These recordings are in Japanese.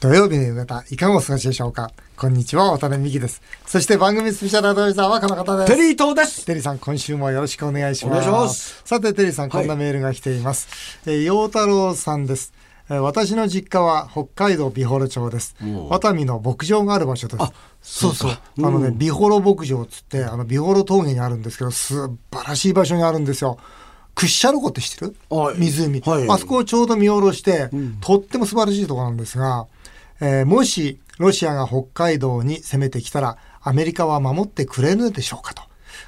土曜日の夕方、いかがお過ごしでしょうか？こんにちは、渡辺美希です。そして番組スペシャルアドバイザーはこの方です。テリー東です。テリーさん、今週もよろしくお願いします。お願いしますさて、テリーさん、こんなメールが来ています。えー陽太郎さんです。えー私の実家は北海道美幌町です。ワタミの牧場がある場所です。あそうそう。あのね、美幌牧場っつって、あの、美幌峠にあるんですけど、素晴らしい場所にあるんですよ。屈斜路湖って知ってる？はい湖、はいあそこをちょうど見下ろして、とっても素晴らしいところなんですが、えーもしロシアが北海道に攻めてきたら、アメリカは守ってくれるでしょうかと。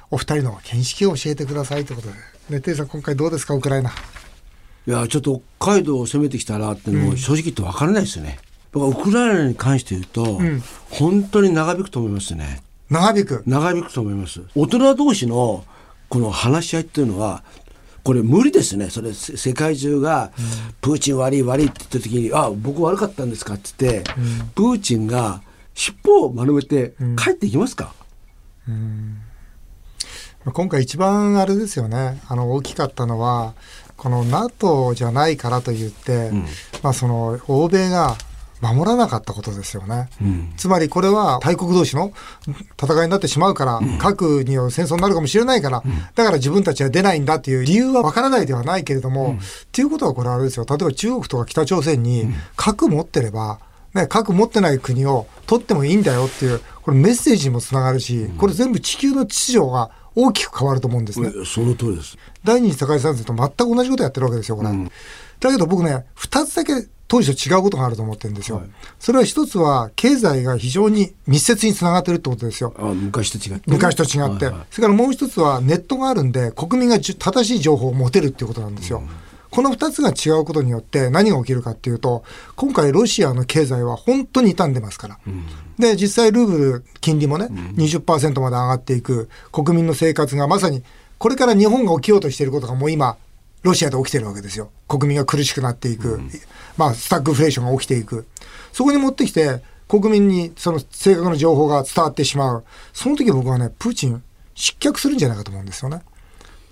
お二人の見識を教えてくださいということで。ね、テイさん、今回どうですか、ウクライナ。いや、ちょっと北海道を攻めてきたらってのも正直言って分からないですよね。だからウクライナに関して言うと、本当に長引くと思いますね。長引く。長引くと思います。大人同士のこの話し合いっていうのは、これ無理ですね。それせ世界中が、プーチン悪い悪いって言った時に、あ、僕悪かったんですかって言って、プーチンが尻尾を丸めて帰っていきますか、今回一番あれですよね、あの大きかったのは、この NATO じゃないからと言って、まあその欧米が守らなかったことですよね。つまりこれは大国同士の戦いになってしまうから、核による戦争になるかもしれないから、だから自分たちは出ないんだっていう理由はわからないではないけれども、っていうことはこれあれですよ、例えば中国とか北朝鮮に核持ってれば、ね、核持ってない国を取ってもいいんだよっていう、これメッセージにもつながるし、これ全部地球の秩序が大きく変わると思うんですね。その通りです。第二次世界大戦と全く同じことやってるわけですよ、これ。だけど僕ね、二つだけ当時と違うことがあると思ってるんですよ。それは一つは、経済が非常に密接につながってるってことですよ。あ昔と違ってね、昔と違って。はいはいそれからもう一つは、ネットがあるんで、国民が正しい情報を持てるっていうことなんですよ。この二つが違うことによって何が起きるかっていうと、今回ロシアの経済は本当に傷んでますから。で、実際ルーブル金利もね、20%まで上がっていく、国民の生活がまさに、これから日本が起きようとしていることがもう今、ロシアで起きてるわけですよ。国民が苦しくなっていく。まあ、スタッグフレーションが起きていく。そこに持ってきて、国民にその正確な情報が伝わってしまう。その時僕はね、プーチン失脚するんじゃないかと思うんですよね。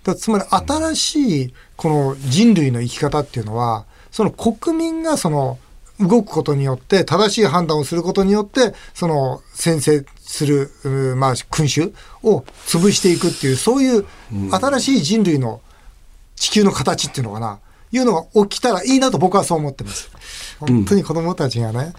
だつまり新しいこの人類の生き方っていうのは、その国民がその動くことによって、正しい判断をすることによって、その先制する、うまあ、君主を潰していくっていう、そういう新しい人類の地球の形っていうのかな、いうのが起きたらいいなと僕はそう思ってます。本当に子供たちがね、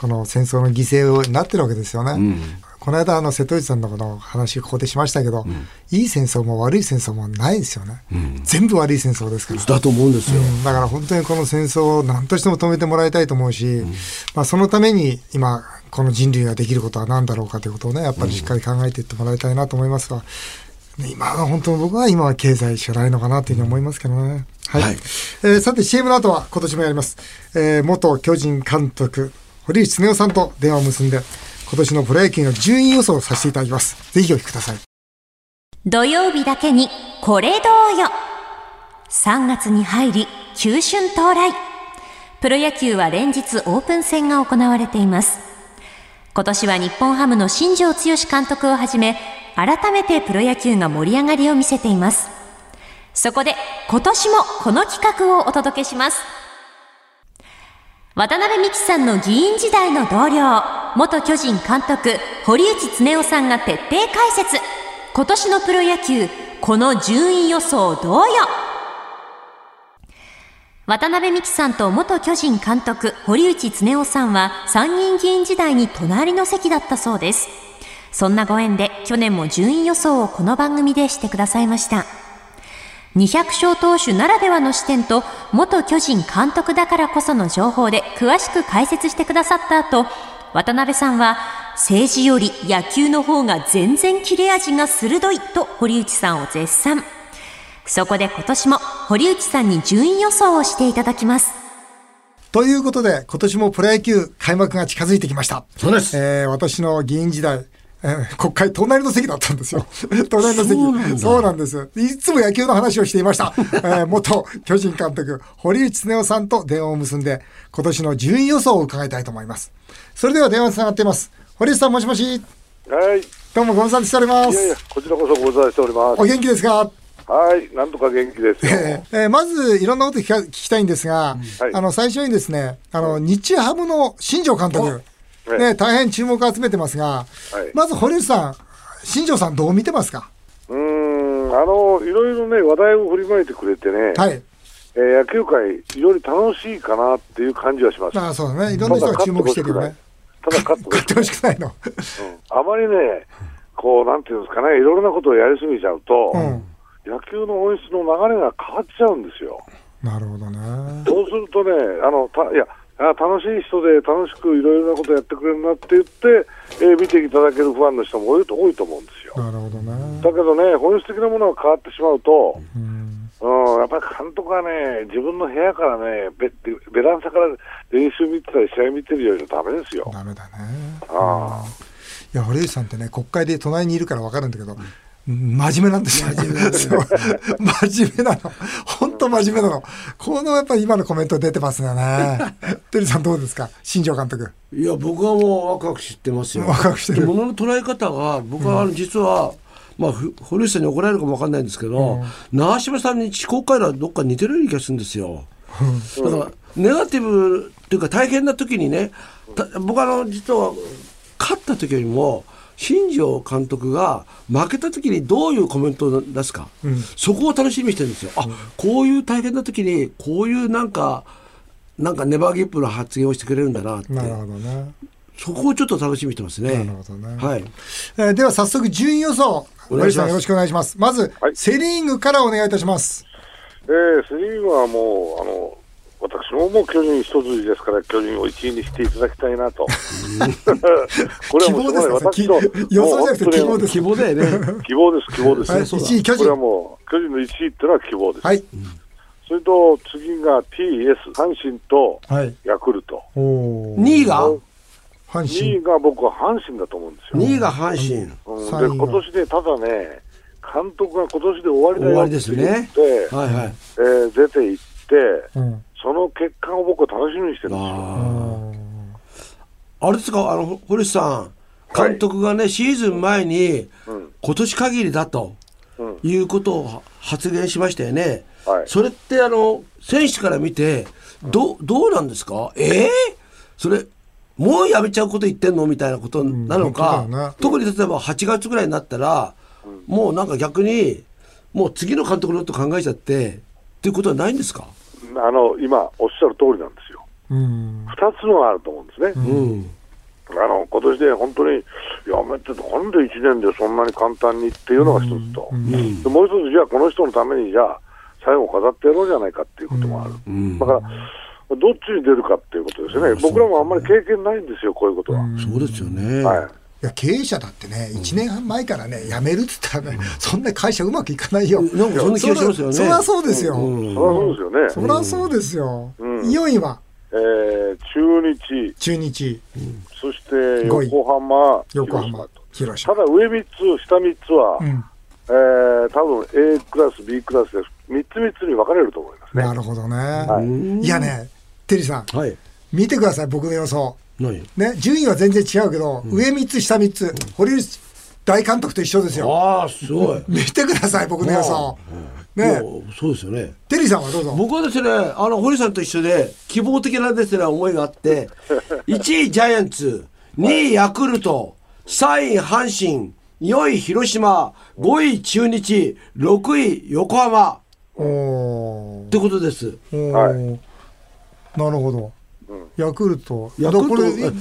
この戦争の犠牲になってるわけですよね。この間、あの、瀬戸内さんのこの話、ここでしましたけど、いい戦争も悪い戦争もないですよね。全部悪い戦争ですから。だと思うんですよ。うんだから本当にこの戦争を何としても止めてもらいたいと思うし、まあそのために今、この人類ができることは何だろうかということをね、やっぱりしっかり考えていってもらいたいなと思いますが、今は本当僕は今は経済しかないのかなというふうに思いますけどね。はい。はいえーさて CM の後は今年もやります。えー元巨人監督、堀内恒夫さんと電話を結んで、今年のプロ野球の順位予想をさせていただきます。ぜひお聞きください。土曜日だけにこれどうよ3月に入り急春到来プロ野球は連日オープン戦が行われています今年は日本ハムの新庄剛志監督をはじめ改めてプロ野球が盛り上がりを見せていますそこで今年もこの企画をお届けします渡辺美樹さんの議員時代の同僚、元巨人監督、堀内恒夫さんが徹底解説。今年のプロ野球、この順位予想どうよ渡辺美樹さんと元巨人監督、堀内恒夫さんは参議院議員時代に隣の席だったそうです。そんなご縁で去年も順位予想をこの番組でしてくださいました。200勝投手ならではの視点と元巨人監督だからこその情報で詳しく解説してくださった後、渡辺さんは政治より野球の方が全然切れ味が鋭いと堀内さんを絶賛。そこで今年も堀内さんに順位予想をしていただきます。ということで、今年もプロ野球開幕が近づいてきました。そうですえー私の議員時代、えー国会隣の席だったんですよ。隣の席。そうなんだそうなんです。いつも野球の話をしていました。えー元巨人監督、堀内恒夫さんと電話を結んで、今年の順位予想を伺いたいと思います。それでは電話つながっています。堀内さん、もしもし。はい。いどうもご無沙汰しております。やいや、こちらこそご無沙汰しております。お元気ですか？はい、なんとか元気ですよ。えーえーまず、いろんなこと聞か聞きたいんですが、はいあの、最初にですね、あの、日ハムの新庄監督、えね、大変注目を集めてますが、はいまず堀内さん、新庄さんどう見てますか？うーん、あの、いろいろね、話題を振りまいてくれてね、はい。えー野球界、非常に楽しいかなっていう感じはします。まあそうだね。いろんな人が注目してるよね。ただ勝ってほしくない勝ってほしくないの。あまりね、こう、なんていうんですかね、いろいろなことをやりすぎちゃうと、うん。野球の本質の流れが変わっちゃうんですよ。なるほどね。そうするとね、あのたいやあ楽しい人で楽しくいろいろなことやってくれるなって言って、えー見ていただけるファンの人も多いと多いと思うんですよ。なるほどね。だけどね、本質的なものが変わってしまうと、うん。うん、やっぱり監督はね、自分の部屋からね、ベベランダから練習見てたり、試合見てるよりダメですよ。ダメだね。ああいや、堀内さんってね、国会で隣にいるから分かるんだけど、真面目なんですよ。真面目な の。本当真面目なの。このやっぱり今のコメント出てますよね。テリーさんどうですか？新庄監督。いや僕はもう若く知ってますよ若く知ってるものの捉え方が僕はあの実は、まあふ堀内さんに怒られるかもわかんないんですけど、長嶋さんに思考回路はどっか似てるような気がするんですよ。だからネガティブっていうか大変な時にねた僕はあの実は勝った時よりも新庄監督が負けた時にどういうコメントを出すか、そこを楽しみにしてるんですよ。あこういう大変な時にこういうなんかなんかネバーギップの発言をしてくれるんだなってなるほどね。そこをちょっと楽しみにしてますね。なるほどねはい。えーでは早速順位予想。お願いします堀内さんよろしくお願いします。まず、はいセリーグからお願いいたします。えー、セ・リーグはもう、あの私ももう巨人一筋ですから、巨人を1位にしていただきたいなと。これはもう私の希望ですか？予想じゃなくて希望です希望だよね。希望です、希望です。はいそうだ1位巨人これはもう、巨人の1位っていうのは希望です。はい。それと次が TS、阪神とはい。ヤクルト。おー2位が？阪2神位。が僕は阪神だと思うんですよ。2位が阪神。うん、で今年でただね、監督が今年で終わりだよ終わりですねって言って、はいはい。えー出て行って、うん。その結果を僕は楽しみにしてるんですよ。あれですか、あの、堀内さん、監督がね、シーズン前に、うん。今年限りだとうん。いうことを発言しましたよね。はい。それって、あの、選手から見て、ど、どうなんですか？ええそれ、もうやめちゃうこと言ってんのみたいなことなのか、うんね特に例えば8月ぐらいになったら、もうなんか逆に、もう次の監督のこと考えちゃって、っていうことはないんですか？あの今、おっしゃる通りなんですよ。うん。2つのがあると思うんですね。うん。あの今年で本当にやめてて、なんで1年でそんなに簡単にっていうのが一つと、でもう一つ、じゃあこの人のために、じゃあ最後飾ってやろうじゃないかっていうこともある、んだから、どっちに出るかっていうことですよね、僕らもあんまり経験ないんですよ、こういうことは。そうですよね。はいいや経営者だってね、1年半前からね、辞めるって言ったらね、そんな会社うまくいかないよ。なんかそんな気がしますよねそりゃそうですよ。うんそりゃそうですよね、そりゃそうですよ。うん4位は？えー中日、中日、そして横浜、横浜広島と、広島た。だ上3つ、下3つは、うん。えー多分 A クラス、B クラスで3つ3つに分かれると思いますね。なるほどね。はいいやね、テリーさん、はい。見てください、僕の予想。何？ね、順位は全然違うけど、上3つ、下3つ、堀内大監督と一緒ですよ。ああ、すごい。見てください、僕の予想。ね、そうですよね。テリーさんはどうぞ。僕はですね、あの、堀さんと一緒で、希望的なですね、思いがあって、1位ジャイアンツ、2位ヤクルト、3位阪神、4位広島、5位中日、6位横浜、おーってことです。はいなるほど。ヤクルト。ヤクル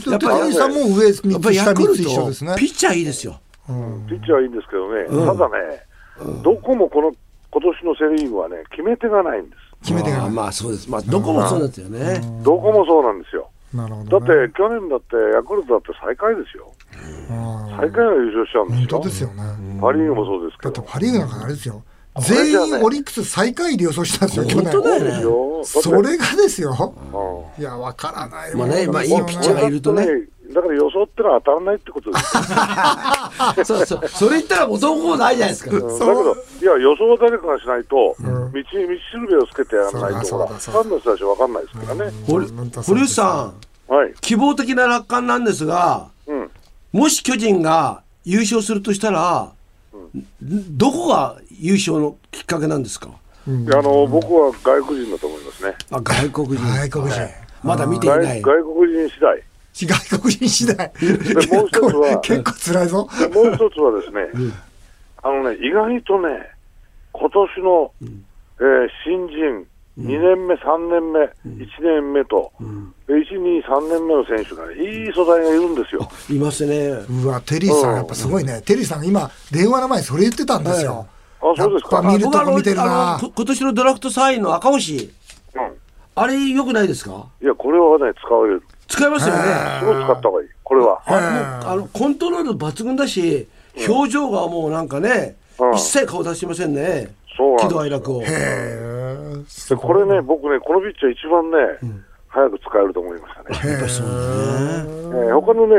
トやっぱりさんも上3やっぱりつ、下3つ一緒ですねト、。ピッチャーいいですよ。ピッチャーはいいんですけどね、ただね、どこもこの今年のセ・リーグはね、決め手がないんです。決めてがまあそうです。まあどこもそうなんですよね。どこもそうなんですよ。なるほだど、ね。って、去年だって、ヤクルトだって最下位ですよ。最下位が優勝しちゃうん本ですよ。当ですよね。パ・リーグもそうですけだってど。パ・リーグなんかあれですよ。全員オリックス最下位で予想したんですよ、去本当だ年。よね。それがですよ。うんいや、わからないまあねまあいいピッチャーがいるとねだから予想ってのは当たらないってことですよ。そうそう。それ言ったら元も子もないじゃないですか。うんだけど、いや、予想は誰かがしないと、道に道しるべをつけてやらないと、ファンの人たちは分かんないですからね。堀内さん、はい。希望的な楽観なんですが、うん。もし巨人が優勝するとしたら、どこが優勝のきっかけなんですか？いやあの僕は外国人だと思いますね。あ外国人外国人。まだ見てい外ない外国人次第。外国人次第。でもう一つは結構辛いぞ。もう一つはですね、あのね、意外とね、今年の、えー新人、2年目、3年目、1年目と、1、2、3年目の選手がね、いい素材がいるんですよ。いますねうわ、テリーさんやっぱすごいね。テリーさん今、電話の前にそれ言ってたんですよ。あそうですか。見るとこ見てるあな今年のドラフト3位の赤星。うん。あれよくないですか？いや、これはね、使われる。使いますよね。すごい使った方がいい。これは。あもうあのコントロール抜群だし表情がもうなんかね、うん。一切顔出してませんね。喜そうなんですよ。怒哀楽を。へえ。でこれね、僕ね、このピッチャー一番ね、早く使えると思いましたね。やっぱりそうだね。えー他のね、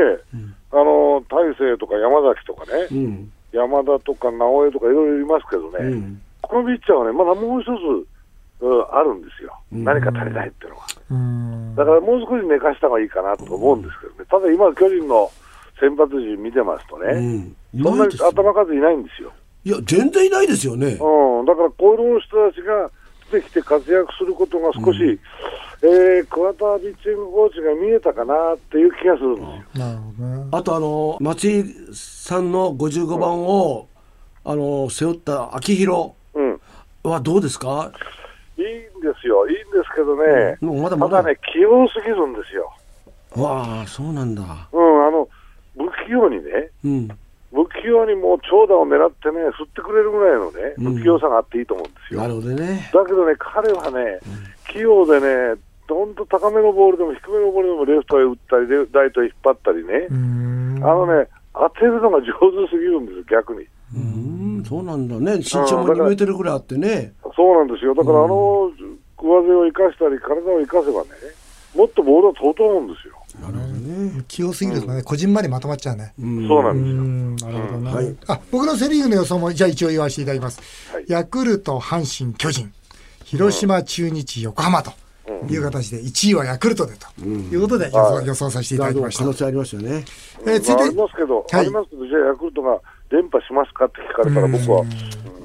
あの、大勢とか山崎とかね、うん山田とか直江とかいろいろいますけどね、うんこのピッチャーはね、まだもう一つ、うんあるんですよ。何か足りないっていうのは。うん。だからもう少し寝かした方がいいかなと思うんですけどね。ただ今、巨人の先発陣見てますとうね、んそんなに頭数いないんですよ。いや全然いないですよねうん、だからこういう人たちが出てきて活躍することが少し、えー桑田ピッチングコーチが見えたかなっていう気がするんですよ。なるほどね。あとあの松井さんの55番をあの背負った秋広うん、はどうですか？いいんですよ、いいんですけどね、もうまだまだ。ね、器用すぎるんですよ。わあそうなんだ。うん、あの不器用にね、うん。不器用にもう長打を狙ってね、振ってくれるぐらいのね、不器用さがあっていいと思うんですよ。なるほどねだけどね、彼はね、器用でね、どんと高めのボールでも低めのボールでもレフトへ打ったり、レライトへ引っ張ったりね、うん。あのね、当てるのが上手すぎるんです、逆に。うんそうなんだね身長も2メートルぐらいあってねそうなんですよ。だから、あの上背を生かしたり、体を生かせばね、もっとボールは飛ぶと思うんですよ。なるほどね。器用すぎるとね、こじんまりまとまっちゃうね。うん。そうなうんですよ。ん、なるほどね、はい。あ僕のセ・リーグの予想もじゃあ一応言わせていただきます、はい。ヤクルト、阪神、巨人、広島、中日、横浜という形で、1位はヤクルトでということで予想,、予想させていただきました。可能。性ありますよね。えー、続まあ、あいて、りますけど、はい。ありますけど、じゃあヤクルトが連覇しますかって聞かれたら、僕は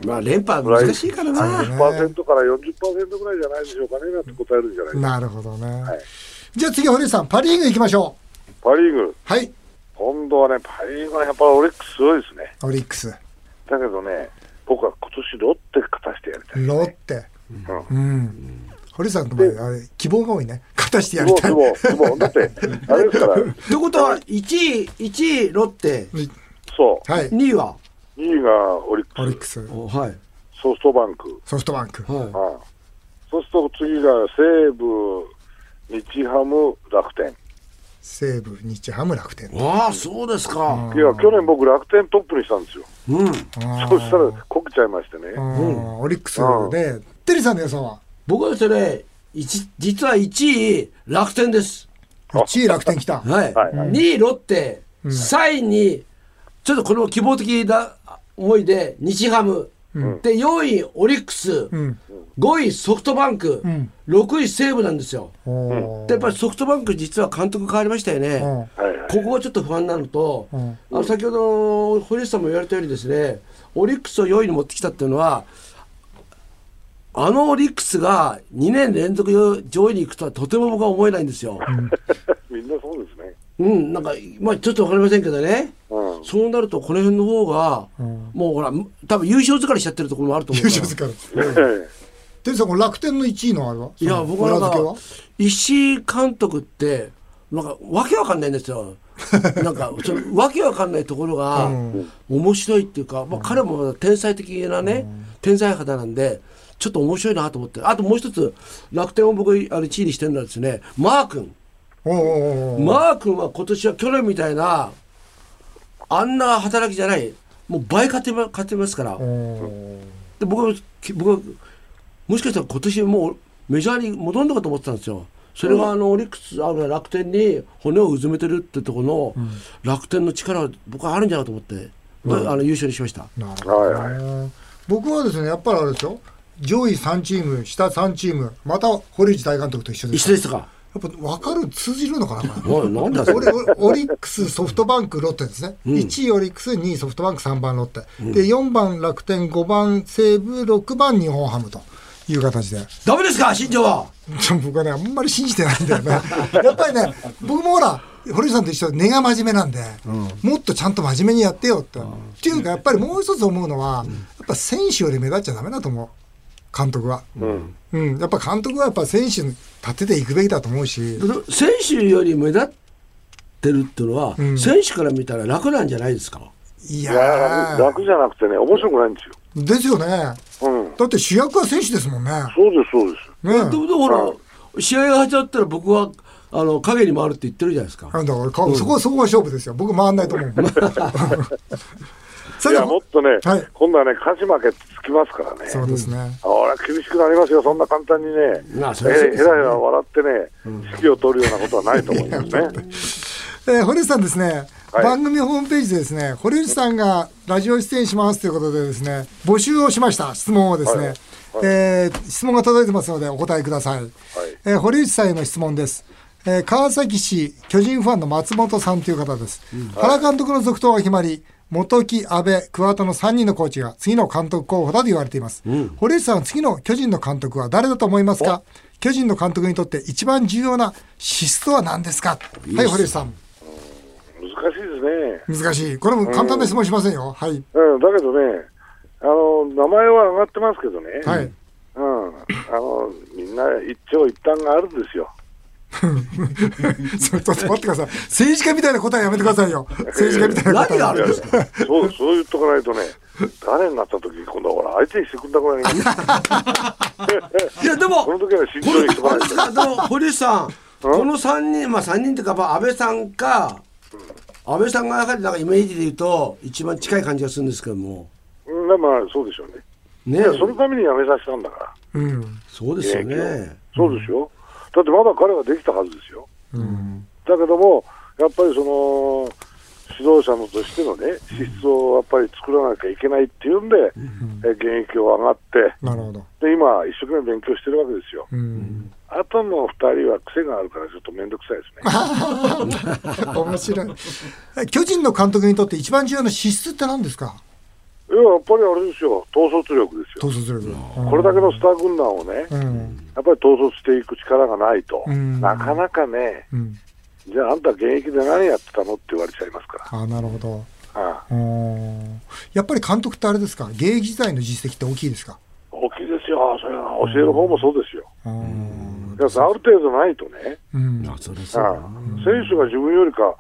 まあ連覇は難しいからな30%から40%ぐらいじゃないでしょうかね、なん。て答えるんじゃないですか。なるほどね。はいじゃあ次、堀内さん、パ・リーグ行きましょパ・リーグ、う。はい、今度はね、パ・リーグはやっぱりオリックスすごいですね。オリックス、だけどね、僕は今年ロッテ勝たせてやりたい。ロッテ、うん。うん、堀内さんの場合、あれ希望が多いね、勝たしてやりたい。すごい、すごい、だって、あれですから、ということは1位1位ロッテ。そう、はい、2位は？2位がオリックス、オリックス、おはい。ソフトバンク、ソフトバンク、はああそうすると次が西武、日ハム、楽天。西武、日ハム、楽天。いああそうですか。いや、去年僕、楽天トップにしたんですよ。うん。そしたら、こけちゃいましてね。うん。オリックスで、テリーさんの予想は？僕はですね一実は1位楽天です。1位楽天来た。はい、はい。はい2位ロッテ、3位にちょっとこれも希望的な思いで日ハム、で4位オリックス、うん。5位ソフトバンク、ん。6位西武なんですよ。でやっぱりソフトバンク実は監督変わりましたよね。ここがちょっと不安なのと、ん。あの先ほど堀内さんも言われたようにですねオリックスを4位に持ってきたっていうのはあのオリックスが2年連続上位に行くとはとても僕は思えないんですよ。みんなそうで。うん、なんか、まあ、ちょっとわかりませんけどね、うん。そうなるとこの辺の方が、もうほら多分優勝疲れしちゃってるところもあると思う優勝疲れ。テリーさん、この楽天の1位のあれは？いや僕はなんか石井監督ってなんかわけわかんないんですよ。なんかそのわけわかんないところが面白いっていうか、まあ、彼も天才的なね、天才肌なんでちょっと面白いなと思って。あともう一つ楽天を僕あれ1位にしてるのはですねマー君マー君は今年は去年みたいなあんな働きじゃないもう倍勝てま勝てますから。で僕はき僕はもしかしたら今年もうメジャーに戻るのかと思ってたんですよ。それがあのオリックスあの楽天に骨をうずめてるってところの楽天の力は僕はあるんじゃないかと思って、あの優勝にしました。なるほど。僕はですね、やっぱりあれですよ。上位3チーム、下3チーム、また堀内大監督と一緒です。一緒でしたか。やっぱ分かる通じるのかなこれ。なんだそれ。オリオリックス、ソフトバンク、ロッテですね、1位オリックス、2位ソフトバンク、3番ロッテ、で4番楽天、5番西武、6番日本ハムという形で、ダメですか新庄は。僕はね、あんまり信じてないんだよね、やっぱりね、僕もほら、堀内さんと一緒で根が真面目なんで、もっとちゃんと真面目にやってよって。っていうか、やっぱりもう一つ思うのは、やっぱ選手より目立っちゃだめだと思う、監督は。うん。うん、やっぱ監督はやっぱ選手に立てていくべきだと思うし、選手より目立ってるっていうのは、ん選手から見たら楽なんじゃないですか？いいや楽じゃなくてね、面白くないんですよ。ですよね。うん。だって主役は選手ですもんね。そうです、そうです。ねでもほら、試合が始まったら僕はあの影に回るって言ってるじゃないですか。なんだからかそこそこが勝負ですよ。僕回んないと思う。さいや、もっとね、はい。今度はね、勝ち負けつきますからね。そうですね。あれは厳しくなりますよ、そんな簡単にね、まあそね。へらへら笑ってね、指揮を取るようなことはないと思いますね。えー堀内さんですね、はい。番組ホームページでですね、堀内さんがラジオ出演しますということでですね、募集をしました。質問をですね、はい。えー質問が届いてますのでお答えください。えー堀内さんへの質問です。えー川崎市巨人ファンの松本さんという方です。原監督の続投が決まり、元木、阿部、桑田の3人のコーチが次の監督候補だと言われています。堀内さんは次の巨人の監督は誰だと思いますか？巨人の監督にとって一番重要な資質とは何ですか？はい、堀内さん。難しいですね。難しい。これも簡単な質問しませんよ。はい。うん、だけどね、あの、名前は上がってますけどね、はい。うん、あの、みんな一長一短があるんですよ。それちょっと待ってください。政治家みたいな答えやめてくださいよ。政治家みたいな答え。何があるんですか？そう、そう言っとかないとね、誰になった時今度はほら、相手にしてくんなくなります。いやでもこの時は慎重にしとかないと。でも堀内さん、この3人、まあ3人っていうか、まあ、安倍さんか、安倍さんがやはりなんかイメージで言うと、一番近い感じがするんですけども、うん、まあ、そうでしょうね。ねいや、そのために辞めさせたんだから。うん。そうですよね。そうですよ。だってまだ彼はできたはずですよ。だけども、やっぱりその、指導者のとしてのね、資質をやっぱり作らなきゃいけないっていうんで、え現役を上がって、なるほど。で、今、一生懸命勉強してるわけですよ。うん。あとの二人は癖があるから、ちょっと面倒くさいですね。面白い。え巨人の監督にとって一番重要な資質って何ですか？いや、やっぱりあれですよ、統率力ですよ。統率力。これだけのスター軍団をね、うん。やっぱり統率していく力がないと、うんなかなかね、うん。じゃああんた現役で何やってたのって言われちゃいますから。ああ、なるほど。ああうんやっぱり監督ってあれですか？現役時代の実績って大きいですか？大きいですよ、それは教える方もそうですよ。うん。だからある程度ないとね、うん。選手が自分よりか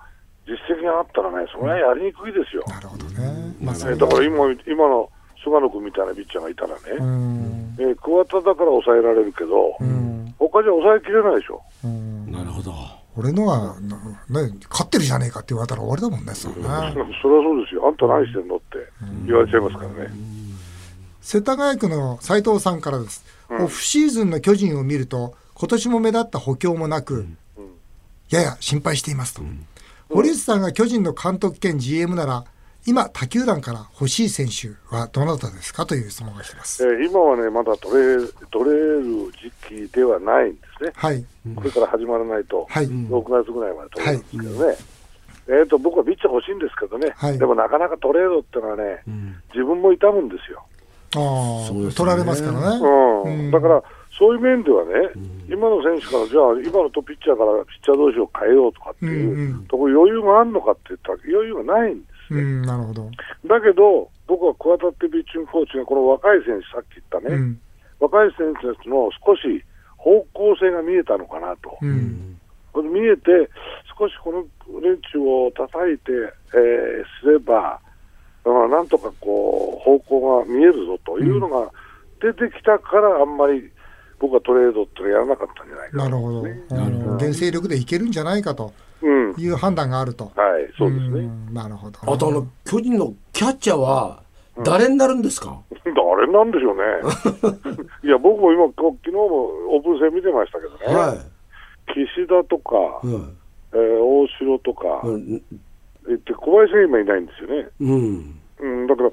実績があったらね、それはやりにくいですよ。なるほどね。まあ、そねれだから今今の菅野君みたいなピッチャーがいたらうね、ん。えー桑田だから抑えられるけど、うん。他じゃ抑えきれないでしょ。うん。なるほど。俺のは、なね、勝ってるじゃねえかって言われたら終わりだもんね、それね。それはそうですよ、あんた何してんのって言われちゃいますからね。世田谷区の斉藤さんからです、オフシーズンの巨人を見ると今年も目立った補強もなく、やや心配していますと、堀内さんが巨人の監督兼 GM なら今他球団から欲しい選手はどなたですかという質問が来てます、えー今はね、まだ取れ取れる時期ではないんですね。はい。これから始まらないと、はい。6月ぐらいまで取れるんですけどね。えー、と僕はピッチャー欲しいんですけどね、はい。でもなかなかトレードってのはね、自分も痛むんですよ。ああ、そうですね。取られますからね、うん。うん。だから、そういう面ではね、今の選手から、じゃあ、今のトピッチャーからピッチャー同士を変えようとかっていう、うんうん。ところ余裕があるのかって言ったら、余裕がないんですね。うん、なるほど、だけど、僕は桑田ってピッチングコーチが、この若い選手、さっき言ったね、うん。若い選手たちの少し方向性が見えたのかなと。うん。これ見えて、少しこの連中を叩いて、えーすれば、うんなんとかこう方向が見えるぞというのが出てきたから、あんまり僕はトレードってのやらなかったんじゃないかな。るほど、うん。原生力でいけるんじゃないかとうん、はい、いう判断があると。そうですね。ん。なるほど。あとあの巨人のキャッチャーは誰になるんですか、誰なんでしょうね。いや、僕も今、こ昨日もオープン戦見てましたけどね、は岸田とか、い、うん。えー大城とか、うん。えって小林が今いないんですよね。うん、うん、だから、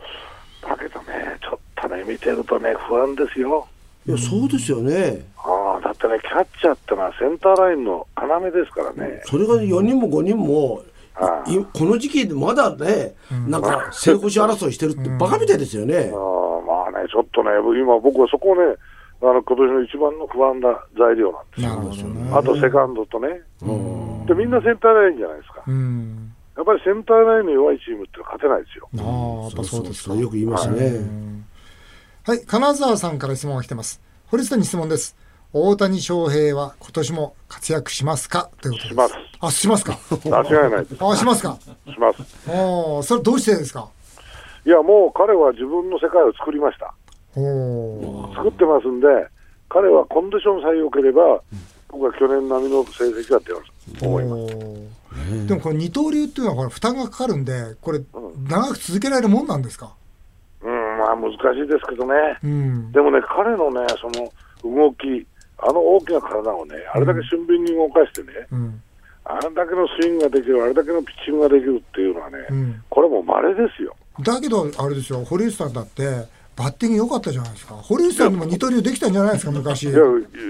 だけどね、ちょっとね、見てるとね、不安ですよ。いやそうですよね。ああ、だっってね、キャッチャーってのはセンターラインの要ですからね。それが4人も5人も、ああいこの時期でまだね、なんか正捕手争いしてるってバカみたいですよね。あーまあね、ちょっとね、今僕はそこをね、あの今年の一番の不安な材料なんですよ。なるほどね。あとセカンドとね。で、みんなセンターラインじゃないですか。うん。やっぱりセンターラインの弱いチームって勝てないですよ。ああ、やっぱそうですか。よく言いますね。はい、金沢さんから質問が来てます。堀内さんに質問です。大谷翔平は今年も活躍しますか？ということです。しますあ、しますか？間違いないです。あ、しますか？します。おお、それどうしてですか？いや、もう彼は自分の世界を作りました。おお。作ってますんで、彼はコンディションさえ良ければ、僕は去年並みの成績が出ると思います。でもこの二刀流っていうのはこれ負担がかかるんで、これ長く続けられるもんなんですか？あ難しいですけどね。うん。でもね、彼のね、その動き、あの大きな体をね、あれだけ俊敏に動かしてね、うん。あれだけのスイングができる、あれだけのピッチングができるっていうのはね、うんこれも稀ですよ。だけどあれですよ、堀内さんだってバッティング良かったじゃないですか。堀内さんにも二刀流できたんじゃないですか昔。いや、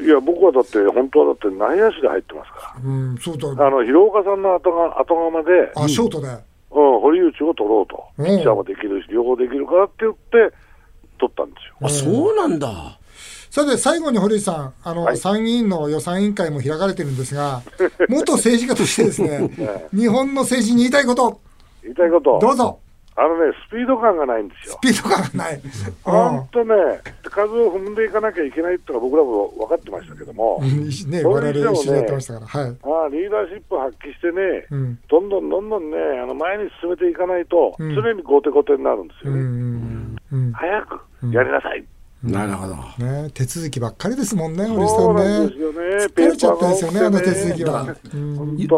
いや僕はだって、本当はだって内野手で入ってますかうん、そうだ。ら、あの広岡さんの後が後釜で、あ、ショートで。うん、堀内を取ろうと、うん。ピッチャーもできるし、両方できるからって言って、取ったんですよ。あ、そうなんだ。さて最後に堀内さん、あの、はい参議院の予算委員会も開かれてるんですが、元政治家としてですね、日本の政治に言いたいこと、言いたいこと、どうぞ、あのね、スピード感がないんですよス。ピード感がない。本当ね、数を踏んでいかなきゃいけないってのは僕らも分かってましたけども、うん、ね、我々一緒にやってましたから、はい。ああリーダーシップ発揮してね、うんどんどんどんどんね、あの前に進めていかないと、うん常に後手後手になるんですうん、うよね。ん、うん。早くやりなさい。なるほど。ね、手続きばっかりですもんね、堀内さそうんなんでねす。よね。疲れちゃったですよね、あの手続きがは。うん本違当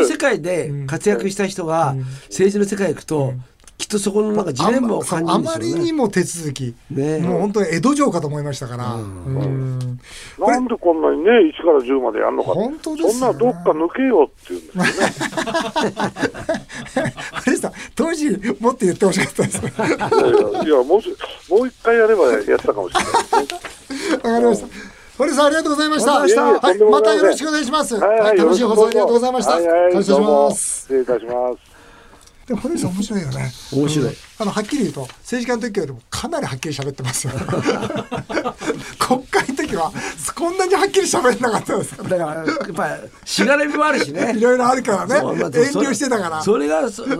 う世界で活躍した人が政治の世界へ行くと、きっとそこのなんかジレンマを感じるあんですよね。まりにも手続き、ねもう本当に江戸城かと思いましたから、うんなんでこんなにね、1から10までやるのか本当ですよねそんなどっか抜けよって言うんですよね。堀内さん、当時もっと言ってほしかったです。わかいやいや、もうしもう一回やればやってたかもしれないですね。りました。堀内さん、ありがとうございました。いえいえはいまたよろしくお願いします。はいはい、楽しい放送ありがとうございました。はいはい、感謝しどうもます。失礼いたします。でも堀内さん面白いよね。面白いうんあのはっきり言うと政治家の時よりもかなりはっきり喋ってますよ。国会の時はこんなにはっきり喋れなかったです。だからやっぱりしがらみもあるしね い。ろいろあるからね。遠慮してたから。それがそうんえ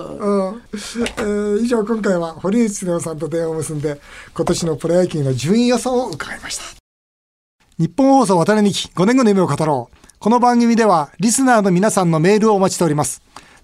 ー以上今回は堀内恒夫さんと電話を結んで今年のプロ野球の順位予想を伺いました日本放送渡辺美希5年後の夢を語ろうこの番組ではリスナーの皆さんのメールをお待ちしております